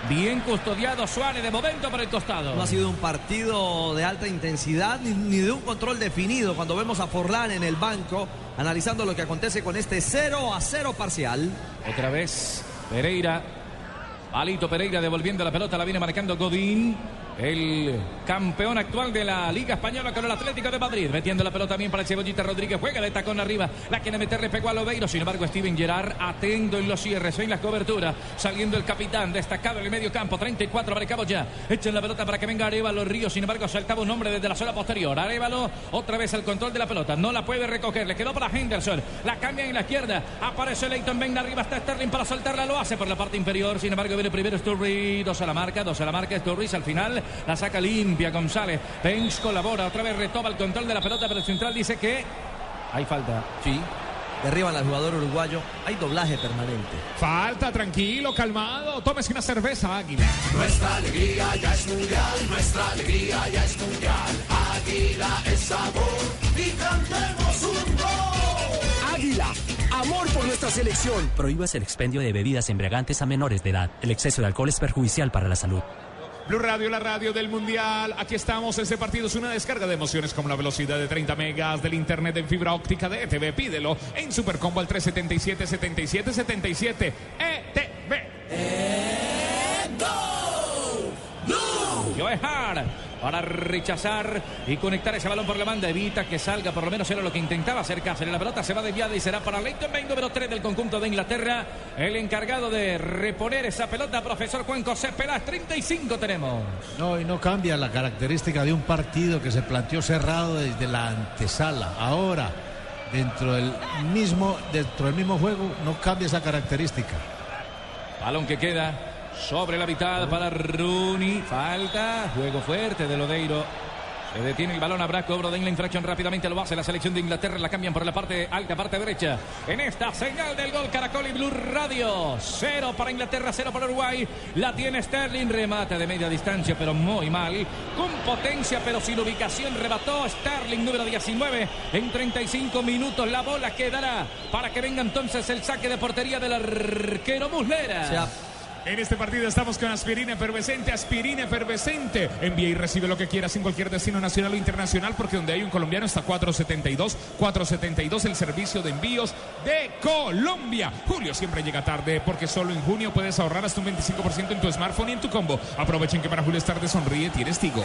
bien custodiado Suárez de momento por el costado. No ha sido un partido de alta intensidad ni, ni de un control definido. Cuando vemos a Forlán en el banco analizando lo que acontece con este 0 a 0 parcial. Otra vez Pereira. Alito Pereira devolviendo la pelota, la viene marcando Godín. El campeón actual de la Liga Española con el Atlético de Madrid. Metiendo la pelota también para el Cebollita Rodríguez. Juega de tacón arriba. La quiere meterle pegó a Lobeiro. Sin embargo, Steven Gerrard atento en los cierres, en la cobertura. Saliendo el capitán, destacado en el medio campo. 34 para cabo ya. Echen la pelota para que venga Arevalo Ríos. Sin embargo, saltaba un hombre desde la zona posterior. Arevalo, otra vez el control de la pelota. No la puede recoger. Le quedó para Henderson. La cambia en la izquierda. Aparece Leighton. Venga arriba está Sterling para soltarla. Lo hace por la parte inferior. Sin embargo, viene primero Sturridge. Dos a la marca. Dos a la marca. Sturridge al final. La saca limpia González. Bench colabora. Otra vez retoma el control de la pelota, pero el central dice que hay falta. Sí. Derriban al jugador uruguayo. Hay doblaje permanente. Falta, tranquilo, calmado. Tómese una cerveza, Águila. Nuestra alegría ya es mundial, nuestra alegría ya es mundial. Águila es sabor y cantemos un gol. Águila, amor por nuestra selección. Prohíbas el expendio de bebidas embriagantes a menores de edad. El exceso de alcohol es perjudicial para la salud. Blue Radio, la radio del Mundial. Aquí estamos. Este partido es una descarga de emociones como la velocidad de 30 megas del internet en fibra óptica de ETV. Pídelo en Supercombo al 377 77 77 ETV. Joe Hart para rechazar y conectar ese balón por la banda. Evita que salga, por lo menos era lo que intentaba hacer Cáceres. La pelota se va desviada y será para Leighton Bain, número 3 del conjunto de Inglaterra. El encargado de reponer esa pelota, profesor Juan José Pelas. 35 tenemos. No, y no cambia la característica de un partido que se planteó cerrado desde la antesala. Ahora, dentro del mismo, dentro del mismo juego, no cambia esa característica. Balón que queda sobre la mitad para Rooney. Falta. Juego fuerte de Lodeiro. Se detiene el balón, habrá cobro de la infracción rápidamente lo hace la selección de Inglaterra, la cambian por la parte alta, parte derecha. En esta señal del gol Caracol y Blue Radio. Cero para Inglaterra, cero para Uruguay. La tiene Sterling, remate de media distancia, pero muy mal. Con potencia, pero sin ubicación, rebató Sterling, número 19. En 35 minutos la bola quedará para que venga entonces el saque de portería del arquero Muslera. En este partido estamos con aspirina efervescente, aspirina efervescente. Envía y recibe lo que quieras en cualquier destino nacional o internacional, porque donde hay un colombiano está 472, 472 el servicio de envíos de Colombia. Julio siempre llega tarde, porque solo en junio puedes ahorrar hasta un 25% en tu smartphone y en tu combo. Aprovechen que para Julio es tarde, sonríe, tienes Tigo.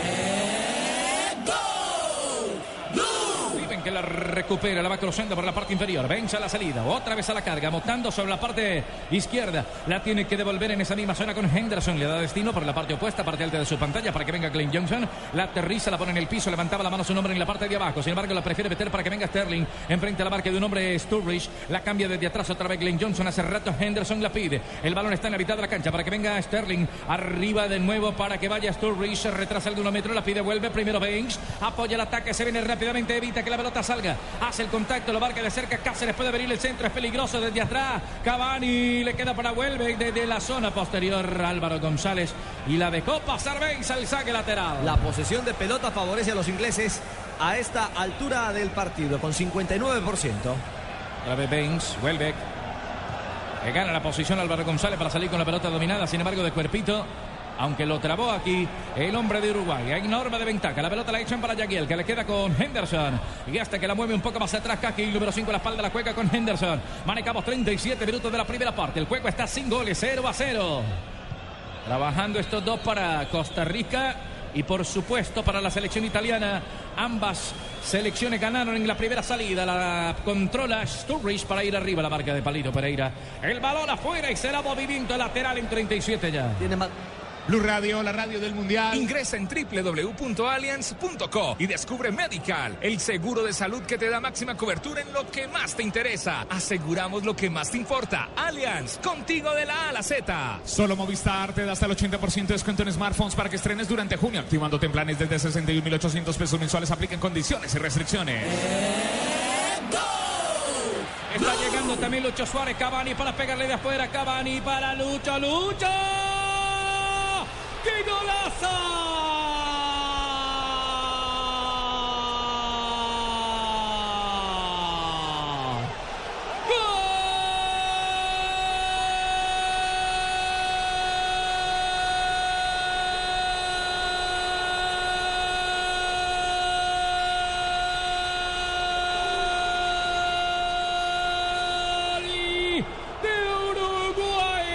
Que la recupera, la va cruzando por la parte inferior. Vence a la salida, otra vez a la carga, montando sobre la parte izquierda. La tiene que devolver en esa misma zona con Henderson. Le da destino por la parte opuesta, parte alta de su pantalla para que venga Glenn Johnson. La aterriza, la pone en el piso, levantaba la mano su nombre en la parte de abajo. Sin embargo, la prefiere meter para que venga Sterling enfrente a la marca de un hombre Sturridge. La cambia desde atrás otra vez Glenn Johnson. Hace rato Henderson la pide. El balón está en la mitad de la cancha para que venga Sterling. Arriba de nuevo para que vaya Sturridge. Retrasa algunos metros, la pide, vuelve. Primero Banks. Apoya el ataque, se viene rápidamente, evita que la pelota salga. Hace el contacto, lo marca de cerca. Cáceres puede venir el centro, es peligroso desde atrás. Cavani le queda para vuelve desde la zona posterior Álvaro González. Y la dejó pasar Banks al saque lateral. La posesión de pelota favorece a los ingleses a esta altura del partido con 59%. Otra vez Welbeck. Que gana la posición Álvaro González para salir con la pelota dominada, sin embargo, de cuerpito. Aunque lo trabó aquí el hombre de Uruguay. Hay norma de ventaja. La pelota la echan para Yaguiel, que le queda con Henderson. Y hasta que la mueve un poco más atrás, Kaki, número 5 la espalda, la juega con Henderson. Manejamos 37 minutos de la primera parte. El juego está sin goles, 0 a 0. Trabajando estos dos para Costa Rica y por supuesto para la selección italiana. Ambas selecciones ganaron en la primera salida. La controla Sturridge para ir arriba la marca de Palito Pereira. El balón afuera y será movimiento lateral en 37 ya. Tiene más. Blue Radio, la radio del Mundial. Ingresa en www.allianz.co y descubre Medical, el seguro de salud que te da máxima cobertura en lo que más te interesa. Aseguramos lo que más te importa. Allianz, contigo de la A a la Z. Solo Movistar te da hasta el 80% de descuento en smartphones para que estrenes durante junio, activándote en planes desde 61.800 pesos mensuales. Apliquen condiciones y restricciones. Está llegando también Lucho Suárez, Cavani para pegarle de afuera, Cavani para Lucho, Lucho. ¡Qué golazo! de Uruguay.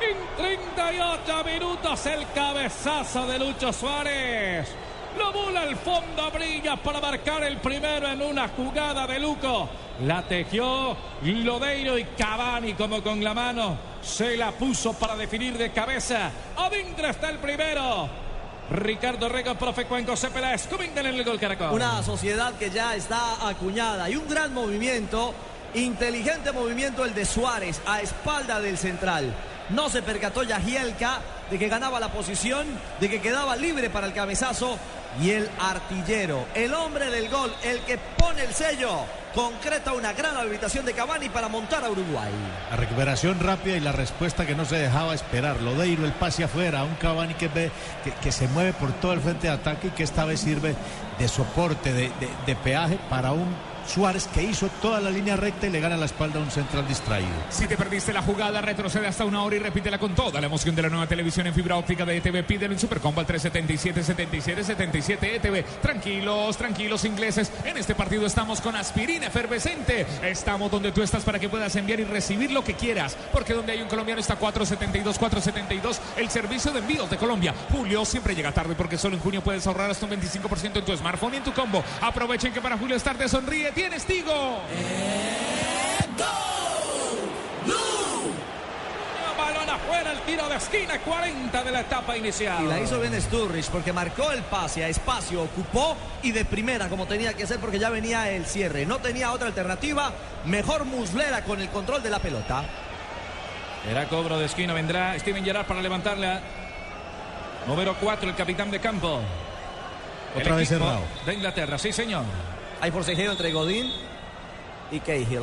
En 38 minutos Notas el cabezazo de Lucho Suárez. Lo bula al fondo, brilla para marcar el primero en una jugada de Luco. La tejió Lodeiro y Cavani como con la mano. Se la puso para definir de cabeza. Adentro está el primero. Ricardo Rego, profe Cuenco, Cepelés, comenten en el gol Caracol. Una sociedad que ya está acuñada y un gran movimiento, inteligente movimiento el de Suárez a espalda del central. No se percató Yagielka de que ganaba la posición, de que quedaba libre para el cabezazo y el artillero, el hombre del gol, el que pone el sello, concreta una gran habilitación de Cavani para montar a Uruguay. La recuperación rápida y la respuesta que no se dejaba esperar. Lodeiro, el pase afuera, un Cavani que, ve, que, se mueve por todo el frente de ataque y que esta vez sirve de soporte, de peaje para un Suárez que hizo toda la línea recta y le gana la espalda a un central distraído. Si te perdiste la jugada, retrocede hasta una hora y repítela con toda la emoción de la nueva televisión en fibra óptica de ETV. Pídelo en Supercombo al 377-77-77 ETV. Tranquilos, tranquilos ingleses. En este partido estamos con aspirina efervescente. Estamos donde tú estás para que puedas enviar y recibir lo que quieras. Porque donde hay un colombiano está 472, 472. El servicio de envíos de Colombia. Julio siempre llega tarde porque solo en junio puedes ahorrar hasta un 25% en tu smartphone y en tu combo. Aprovechen que para Julio es tarde, sonríe. Tienes Tigo. Balón afuera, el tiro de esquina, 40 de la etapa inicial. Y la hizo bien Sturridge porque marcó el pase a espacio, ocupó y de primera como tenía que hacer porque ya venía el cierre. No tenía otra alternativa. Mejor Muslera con el control de la pelota. Era cobro de esquina, vendrá Steven Gerrard para levantarla. Número 4, el capitán de campo. El Otra vez cerrado. De Inglaterra, sí señor. Hay forcejeo entre Godín y Cahill.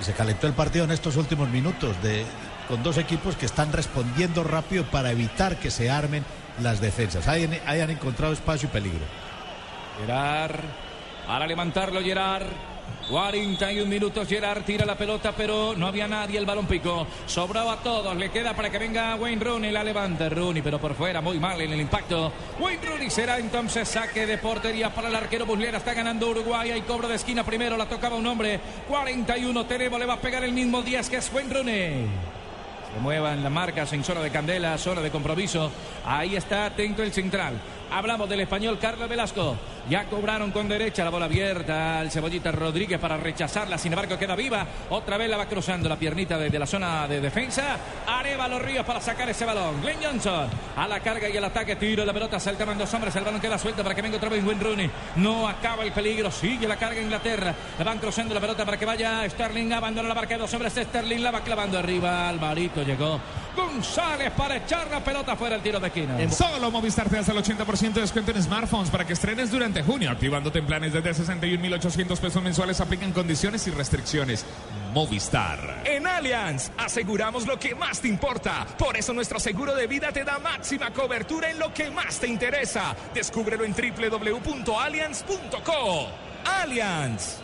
Y se calentó el partido en estos últimos minutos de, con dos equipos que están respondiendo rápido para evitar que se armen las defensas. Hayan, hayan encontrado espacio y peligro. Gerard, para levantarlo Gerard. 41 minutos, Gerard tira la pelota, pero no había nadie, el balón picó. Sobraba a todos, le queda para que venga Wayne Rooney, la levanta Rooney, pero por fuera, muy mal en el impacto. Wayne Rooney será entonces saque de portería para el arquero Buslera, está ganando Uruguay, hay cobro de esquina primero, la tocaba un hombre. 41 tenemos, le va a pegar el mismo 10 que es Wayne Rooney. Se muevan las marcas en zona de candela, zona de compromiso. Ahí está atento el central. Hablamos del español Carlos Velasco. Ya cobraron con derecha la bola abierta al Cebollita Rodríguez para rechazarla. Sin embargo, queda viva. Otra vez la va cruzando la piernita desde la zona de defensa. Arevalo Ríos para sacar ese balón. Glenn Johnson a la carga y el ataque. Tiro la pelota. Saltaban dos hombres. El balón queda suelto para que venga otra vez Wayne Rooney. No acaba el peligro. Sigue la carga Inglaterra. La van cruzando la pelota para que vaya Sterling. Abandona la marca de dos hombres. Sterling la va clavando arriba. Alvarito llegó. González para echar la pelota fuera el tiro de esquina. Solo Movistar te hace el 80% de descuento en smartphones para que estrenes durante junio, activándote en planes desde 61.800 pesos mensuales. Aplican condiciones y restricciones. Movistar. En Allianz aseguramos lo que más te importa. Por eso nuestro seguro de vida te da máxima cobertura en lo que más te interesa. Descúbrelo en www.allianz.co. Allianz.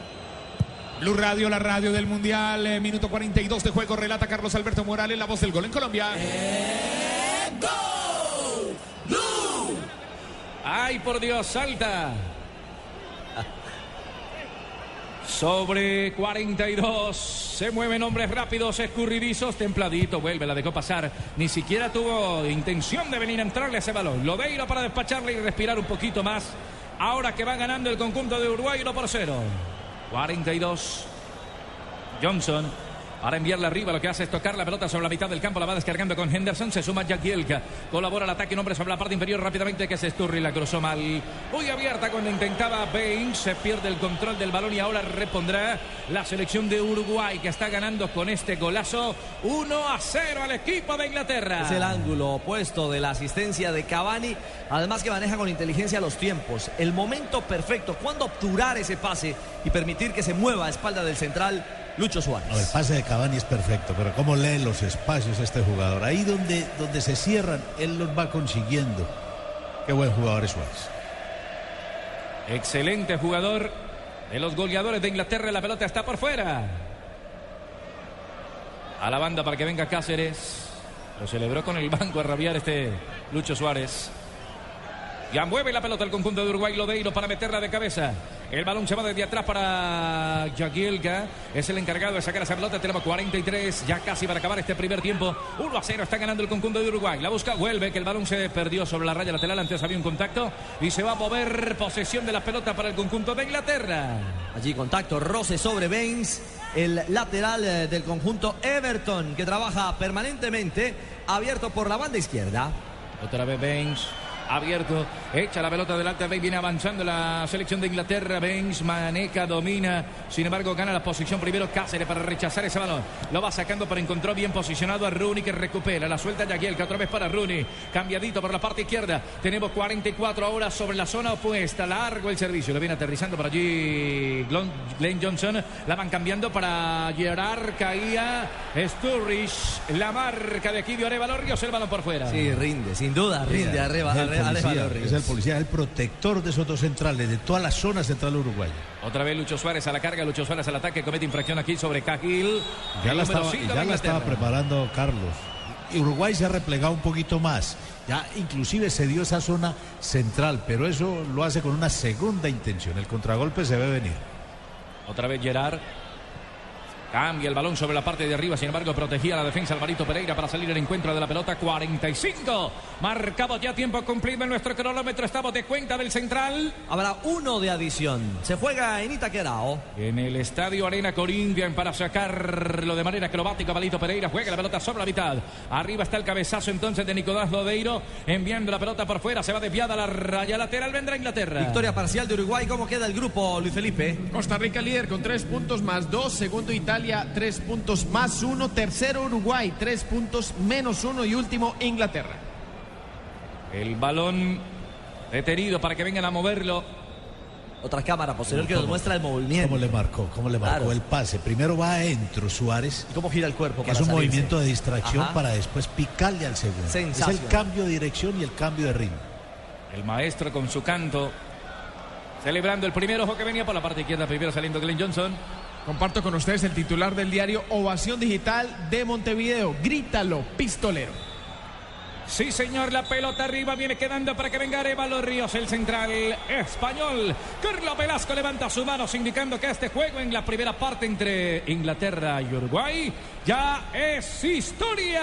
Blue Radio, la radio del Mundial, eh, minuto 42 de juego, relata Carlos Alberto Morales, la voz del gol en Colombia. Ay, por Dios, salta. Sobre 42. Se mueven hombres rápidos, escurridizos, templadito. Vuelve, la dejó pasar. Ni siquiera tuvo intención de venir a entrarle a ese balón. Lodeiro para despacharle y respirar un poquito más. Ahora que va ganando el conjunto de Uruguay 1 por 0. 42. Johnson. Para enviarla arriba, lo que hace es tocar la pelota sobre la mitad del campo, la va descargando con Henderson, se suma Jack Yelka, colabora el ataque, un hombre sobre la parte inferior rápidamente que se Sturri, la cruzó mal, muy abierta cuando intentaba Bain, se pierde el control del balón y ahora repondrá la selección de Uruguay que está ganando con este golazo. 1 a 0 al equipo de Inglaterra. Es el ángulo opuesto de la asistencia de Cavani, además que maneja con inteligencia los tiempos, el momento perfecto, cuando obturar ese pase y permitir que se mueva a espalda del central Lucho Suárez. No, el pase de Cavani es perfecto, pero cómo lee los espacios este jugador. Ahí donde, donde se cierran, él los va consiguiendo. Qué buen jugador es Suárez. Excelente jugador de los goleadores de Inglaterra. La pelota está por fuera. A la banda para que venga Cáceres. Lo celebró con el banco a rabiar este Lucho Suárez. Ya mueve la pelota el conjunto de Uruguay, Lodeiro para meterla de cabeza. El balón se va desde atrás para Jagielka. Es el encargado de sacar esa pelota. Tenemos 43, ya casi para acabar este primer tiempo. 1 a 0 está ganando el conjunto de Uruguay. La busca, vuelve, que el balón se perdió sobre la raya lateral. Antes había un contacto y se va a mover posesión de la pelota para el conjunto de Inglaterra. Allí contacto, roce sobre Baines, el lateral eh, del conjunto Everton, que trabaja permanentemente abierto por la banda izquierda. Otra vez Baines. Abierto, echa la pelota delante, Baines viene avanzando la selección de Inglaterra, Baines, Maneca domina, sin embargo gana la posición primero Cáceres para rechazar ese balón, lo va sacando pero encontró bien posicionado a Rooney que recupera, la suelta Yagielka otra vez para Rooney, cambiadito por la parte izquierda, tenemos 44 ahora sobre la zona opuesta, largo el servicio, lo viene aterrizando por allí Glenn Johnson, la van cambiando para Gerard, caía. Sturridge, la marca de aquí de Arevalo. Ríos, el balón por fuera. Sí, rinde, sin duda, rinde es el policía, es el protector de esos dos centrales, de toda la zona central uruguaya. Otra vez Lucho Suárez a la carga, Lucho Suárez al ataque, comete infracción aquí sobre Cahill. Ya la estaba, ya la estaba preparando Carlos. Uruguay se ha replegado un poquito más. Ya inclusive se dio esa zona central, pero eso lo hace con una segunda intención. El contragolpe se ve venir. Otra vez Gerard. Cambia el balón sobre la parte de arriba, sin embargo protegía la defensa Alvarito Pereira para salir el encuentro de la pelota 45. Marcado ya tiempo cumplido en nuestro cronómetro, estamos de cuenta del central. Habrá uno de adición. Se juega en Itaquerao. En el estadio Arena Corinthians para sacarlo de manera acrobática. Balito Pereira juega la pelota sobre la mitad. Arriba está el cabezazo entonces de Nicolás Lodeiro. Enviando la pelota por fuera. Se va desviada la raya lateral. Vendrá Inglaterra. Victoria parcial de Uruguay. ¿Cómo queda el grupo, Luis Felipe? Costa Rica líder con tres puntos más dos. Segundo Italia, tres puntos más uno. Tercero Uruguay, tres puntos menos uno. Y último Inglaterra. El balón detenido para que vengan a moverlo. Otra cámara posterior que nos muestra el movimiento. ¿Cómo le marcó? ¿Cómo le marcó Claro. el pase? Primero va adentro Suárez. ¿Y cómo gira el cuerpo? Que para es un salirse? movimiento de distracción Ajá. para después picarle al segundo. Es el cambio de dirección y el cambio de ritmo. El maestro con su canto. Celebrando el primer ojo que venía por la parte izquierda. Primero saliendo Glenn Johnson. Comparto con ustedes el titular del diario Ovación Digital de Montevideo. Grítalo, pistolero. Sí, señor, la pelota arriba viene quedando para que venga Arevalo Ríos, el central español. Carlos Velasco levanta sus manos indicando que este juego en la primera parte entre Inglaterra y Uruguay ya es historia.